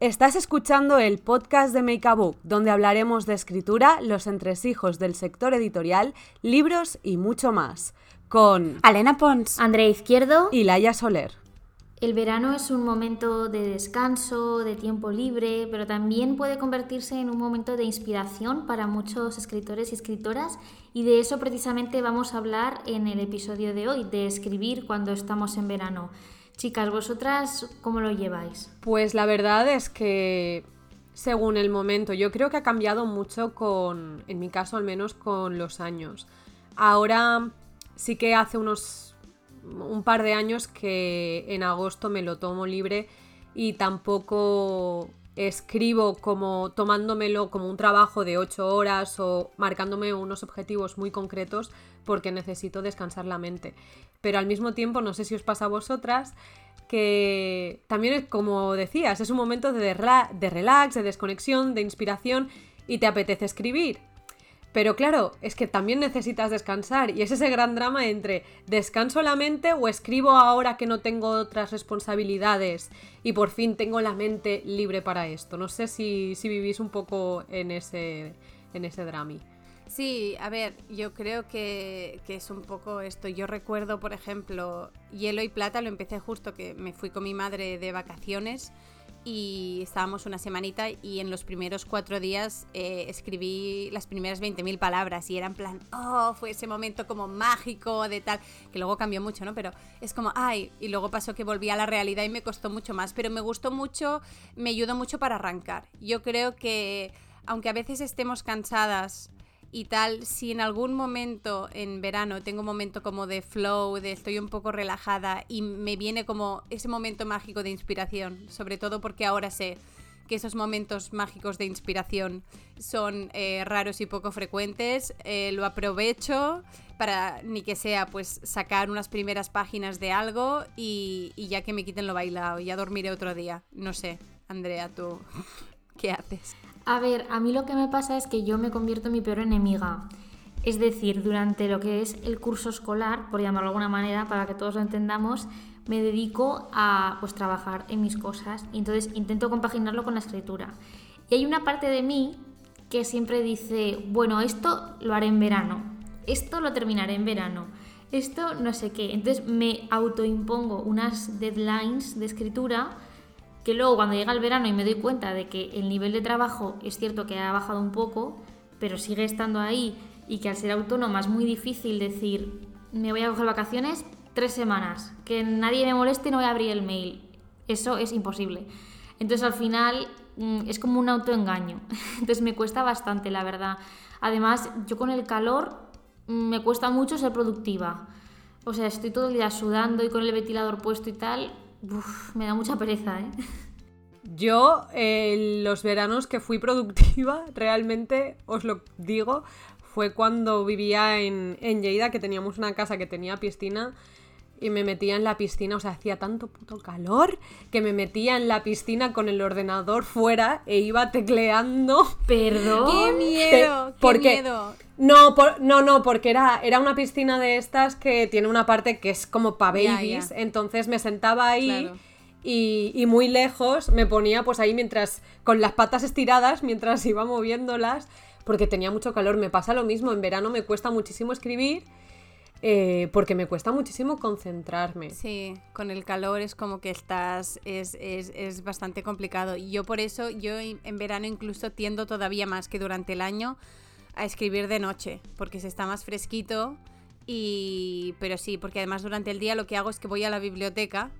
Estás escuchando el podcast de Make a Book, donde hablaremos de escritura, los entresijos del sector editorial, libros y mucho más. Con Alena Pons, Andrea Izquierdo y Laia Soler. El verano es un momento de descanso, de tiempo libre, pero también puede convertirse en un momento de inspiración para muchos escritores y escritoras y de eso precisamente vamos a hablar en el episodio de hoy, de escribir cuando estamos en verano. Chicas, ¿vosotras cómo lo lleváis? Pues la verdad es que según el momento, yo creo que ha cambiado mucho con, en mi caso al menos, con los años. Ahora sí que hace unos un par de años que en agosto me lo tomo libre y tampoco escribo como tomándomelo como un trabajo de ocho horas o marcándome unos objetivos muy concretos porque necesito descansar la mente pero al mismo tiempo no sé si os pasa a vosotras que también es como decías, es un momento de, de relax, de desconexión, de inspiración y te apetece escribir. Pero claro, es que también necesitas descansar y es ese gran drama entre descanso la mente o escribo ahora que no tengo otras responsabilidades y por fin tengo la mente libre para esto. No sé si, si vivís un poco en ese, en ese drama. Sí, a ver, yo creo que, es un poco esto. Yo recuerdo, por ejemplo, Hielo y Plata lo empecé justo que me fui con mi madre de vacaciones y estábamos una semanita y en los primeros cuatro días eh, escribí las primeras 20.000 palabras y era en plan, oh, fue ese momento como mágico de tal, que luego cambió mucho, ¿no? Pero es como, ay, y luego pasó que volví a la realidad y me costó mucho más, pero me gustó mucho, me ayudó mucho para arrancar. Yo creo que, aunque a veces estemos cansadas, y tal, si en algún momento en verano tengo un momento como de flow, de estoy un poco relajada y me viene como ese momento mágico de inspiración, sobre todo porque ahora sé que esos momentos mágicos de inspiración son eh, raros y poco frecuentes, eh, lo aprovecho para ni que sea pues sacar unas primeras páginas de algo y, y ya que me quiten lo bailado, ya dormiré otro día. No sé, Andrea, tú, ¿qué haces? A ver, a mí lo que me pasa es que yo me convierto en mi peor enemiga. Es decir, durante lo que es el curso escolar, por llamarlo de alguna manera, para que todos lo entendamos, me dedico a pues, trabajar en mis cosas y entonces intento compaginarlo con la escritura. Y hay una parte de mí que siempre dice, bueno, esto lo haré en verano, esto lo terminaré en verano, esto no sé qué. Entonces me autoimpongo unas deadlines de escritura que luego cuando llega el verano y me doy cuenta de que el nivel de trabajo es cierto que ha bajado un poco, pero sigue estando ahí y que al ser autónoma es muy difícil decir, me voy a coger vacaciones tres semanas, que nadie me moleste no voy a abrir el mail. Eso es imposible. Entonces al final mm, es como un autoengaño. Entonces me cuesta bastante, la verdad. Además, yo con el calor mm, me cuesta mucho ser productiva. O sea, estoy todo el día sudando y con el ventilador puesto y tal, me da mucha pereza, ¿eh? Yo, los veranos que fui productiva, realmente, os lo digo, fue cuando vivía en, en Lleida, que teníamos una casa que tenía piscina y me metía en la piscina, o sea, hacía tanto puto calor que me metía en la piscina con el ordenador fuera e iba tecleando. Perdón. ¡Qué miedo! ¡Qué miedo! No, no, no, porque era, era una piscina de estas que tiene una parte que es como para babies, entonces me sentaba ahí. Y, y, muy lejos me ponía pues ahí mientras con las patas estiradas mientras iba moviéndolas porque tenía mucho calor me pasa lo mismo en verano me cuesta muchísimo escribir eh, porque me cuesta muchísimo concentrarme. Sí, con el calor es como que estás, es, es, es bastante complicado. Y yo por eso, yo en verano incluso tiendo todavía más que durante el año a escribir de noche, porque se está más fresquito. Y, pero sí, porque además durante el día lo que hago es que voy a la biblioteca,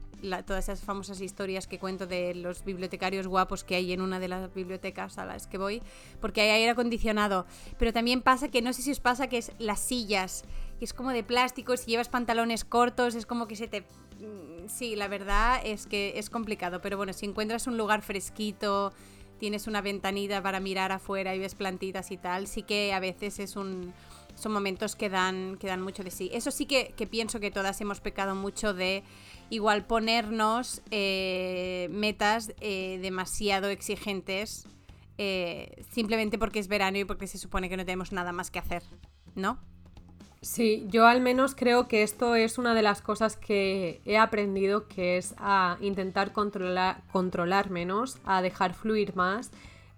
todas esas famosas historias que cuento de los bibliotecarios guapos que hay en una de las bibliotecas a las que voy, porque hay aire acondicionado. Pero también pasa que, no sé si os pasa, que es las sillas que es como de plástico, si llevas pantalones cortos es como que se te... Mm, sí, la verdad es que es complicado, pero bueno, si encuentras un lugar fresquito, tienes una ventanita para mirar afuera y ves plantitas y tal, sí que a veces es un, son momentos que dan, que dan mucho de sí. Eso sí que, pienso que todas hemos pecado mucho de igual ponernos eh, metas eh, demasiado exigentes eh, simplemente porque es verano y porque se supone que no tenemos nada más que hacer, ¿no? Sí, yo al menos creo que esto es una de las cosas que he aprendido, que es a intentar controlar, controlar menos, a dejar fluir más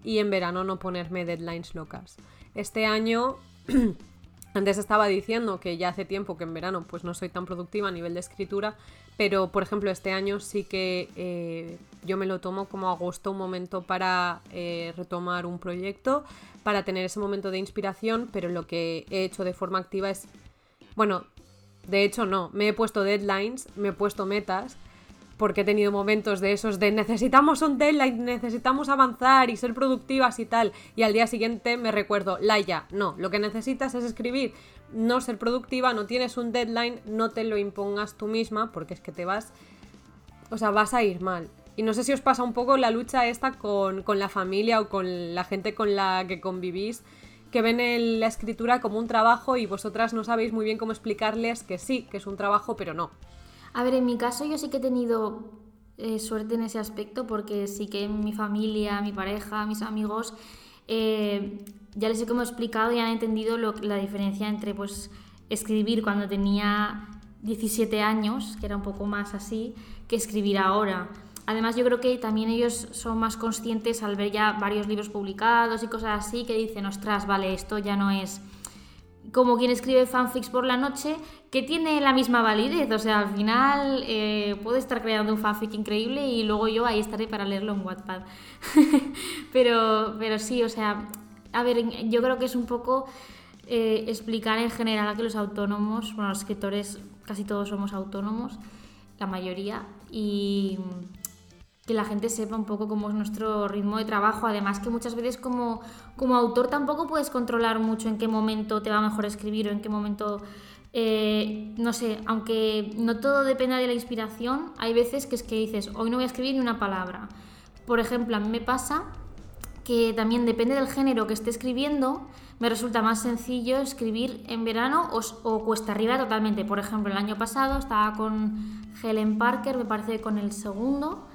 y en verano no ponerme deadlines locas. Este año, antes estaba diciendo que ya hace tiempo que en verano pues no soy tan productiva a nivel de escritura, pero por ejemplo este año sí que eh, yo me lo tomo como agosto un momento para eh, retomar un proyecto, para tener ese momento de inspiración, pero lo que he hecho de forma activa es, bueno, de hecho no, me he puesto deadlines, me he puesto metas, porque he tenido momentos de esos de necesitamos un deadline, necesitamos avanzar y ser productivas y tal, y al día siguiente me recuerdo, Laia, no, lo que necesitas es escribir, no ser productiva, no tienes un deadline, no te lo impongas tú misma, porque es que te vas, o sea, vas a ir mal. Y no sé si os pasa un poco la lucha esta con, la familia o con la gente con la que convivís, que ven la escritura como un trabajo y vosotras no sabéis muy bien cómo explicarles que sí, que es un trabajo, pero no. A ver, en mi caso yo sí que he tenido eh, suerte en ese aspecto porque sí que mi familia, mi pareja, mis amigos, eh, ya les he como explicado y han entendido la diferencia entre pues escribir cuando tenía 17 años, que era un poco más así, que escribir ahora. Además, yo creo que también ellos son más conscientes al ver ya varios libros publicados y cosas así, que dicen, ostras, vale, esto ya no es como quien escribe fanfics por la noche, que tiene la misma validez. O sea, al final eh, puede estar creando un fanfic increíble y luego yo ahí estaré para leerlo en Wattpad. pero, pero sí, o sea, a ver, yo creo que es un poco eh, explicar en general que los autónomos, bueno, los escritores casi todos somos autónomos, la mayoría, y que la gente sepa un poco cómo es nuestro ritmo de trabajo. Además que muchas veces como, como autor tampoco puedes controlar mucho en qué momento te va mejor escribir o en qué momento... Eh, no sé, aunque no todo dependa de la inspiración, hay veces que es que dices, hoy no voy a escribir ni una palabra. Por ejemplo, a mí me pasa que también depende del género que esté escribiendo, me resulta más sencillo escribir en verano o, o, cuesta arriba totalmente. Por ejemplo, el año pasado estaba con Helen Parker, me parece con el segundo,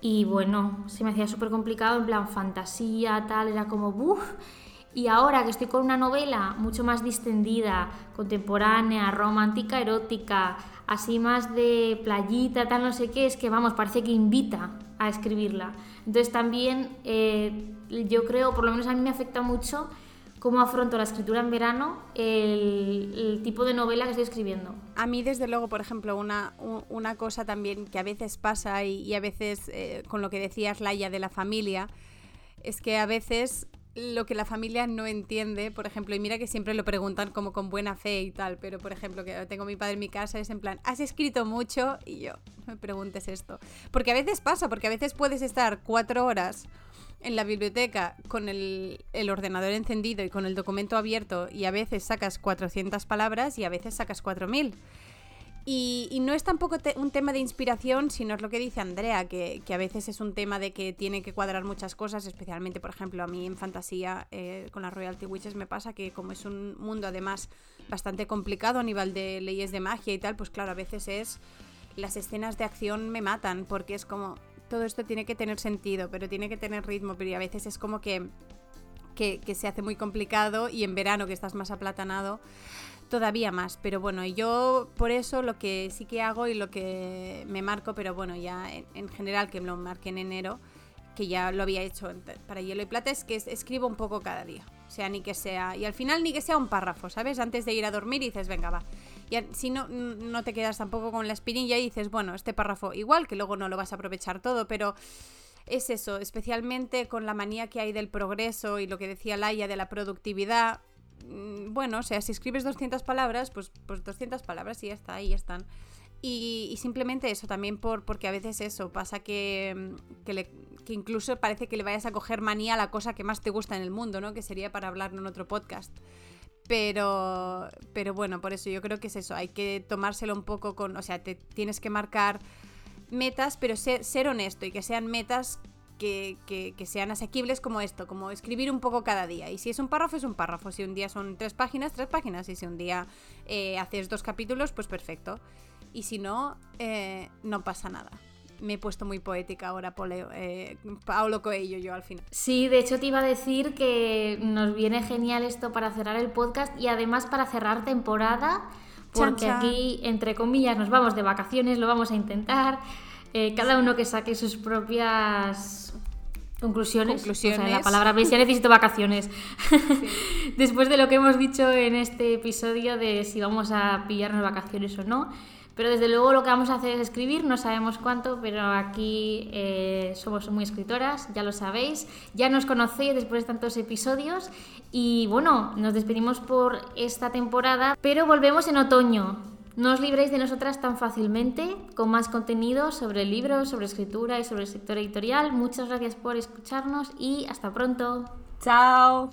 y bueno, se me hacía súper complicado, en plan fantasía, tal, era como, ¡buf! Y ahora que estoy con una novela mucho más distendida, contemporánea, romántica, erótica, así más de playita, tal, no sé qué, es que vamos, parece que invita a escribirla. Entonces también eh, yo creo, por lo menos a mí me afecta mucho cómo afronto la escritura en verano, el, tipo de novela que estoy escribiendo. A mí, desde luego, por ejemplo, una, una cosa también que a veces pasa y, a veces eh, con lo que decías, Laia, de la familia, es que a veces lo que la familia no entiende, por ejemplo, y mira que siempre lo preguntan como con buena fe y tal, pero por ejemplo, que tengo mi padre en mi casa, es en plan, has escrito mucho y yo, no me preguntes esto. Porque a veces pasa, porque a veces puedes estar cuatro horas en la biblioteca con el, ordenador encendido y con el documento abierto y a veces sacas 400 palabras y a veces sacas 4000. Y, y no es tampoco un tema de inspiración, sino es lo que dice Andrea, que, a veces es un tema de que tiene que cuadrar muchas cosas, especialmente, por ejemplo, a mí en fantasía eh, con las Royalty Witches me pasa que como es un mundo además bastante complicado a nivel de leyes de magia y tal, pues claro, a veces es... Las escenas de acción me matan porque es como, todo esto tiene que tener sentido, pero tiene que tener ritmo, pero a veces es como que, que, se hace muy complicado y en verano que estás más aplatanado todavía más. Pero bueno, yo por eso lo que sí que hago y lo que me marco, pero bueno, ya en, general que me lo marqué en enero, que ya lo había hecho para hielo y plata, es que escribo un poco cada día. O sea, ni que sea. Y al final ni que sea un párrafo, ¿sabes? Antes de ir a dormir y dices, venga, va. Y si no, no te quedas tampoco con la espinilla y dices, bueno, este párrafo igual, que luego no lo vas a aprovechar todo, pero es eso, especialmente con la manía que hay del progreso y lo que decía Laia de la productividad. Mm, bueno, o sea, si escribes 200 palabras, pues, pues 200 palabras y ya está, ahí están. Y, simplemente eso, también por, porque a veces eso, pasa que, que, que, incluso parece que le vayas a coger manía a la cosa que más te gusta en el mundo, ¿no? Que sería para hablar en otro podcast. Pero, pero bueno, por eso yo creo que es eso, hay que tomárselo un poco con, o sea, te tienes que marcar metas, pero ser, honesto y que sean metas que, sean asequibles como esto, como escribir un poco cada día. Y si es un párrafo, es un párrafo. Si un día son tres páginas, tres páginas. Y si un día eh, haces dos capítulos, pues perfecto. Y si no, eh, no pasa nada. Me he puesto muy poética ahora, Poleo, eh, Paulo Coelho yo al final. Sí, de hecho te iba a decir que nos viene genial esto para cerrar el podcast y además para cerrar temporada, porque aquí, entre comillas, nos vamos de vacaciones, lo vamos a intentar. Eh, cada uno que saque sus propias conclusiones. conclusiones. la palabra veis, ya necesito vacaciones. Después de lo que hemos dicho en este episodio de si vamos a pillarnos vacaciones o no. Pero desde luego lo que vamos a hacer es escribir, no sabemos cuánto, pero aquí eh, somos muy escritoras, ya lo sabéis, ya nos conocéis después de tantos episodios y bueno, nos despedimos por esta temporada, pero volvemos en otoño. No os libréis de nosotras tan fácilmente, con más contenido sobre libros, sobre escritura y sobre el sector editorial. Muchas gracias por escucharnos y hasta pronto. Chao.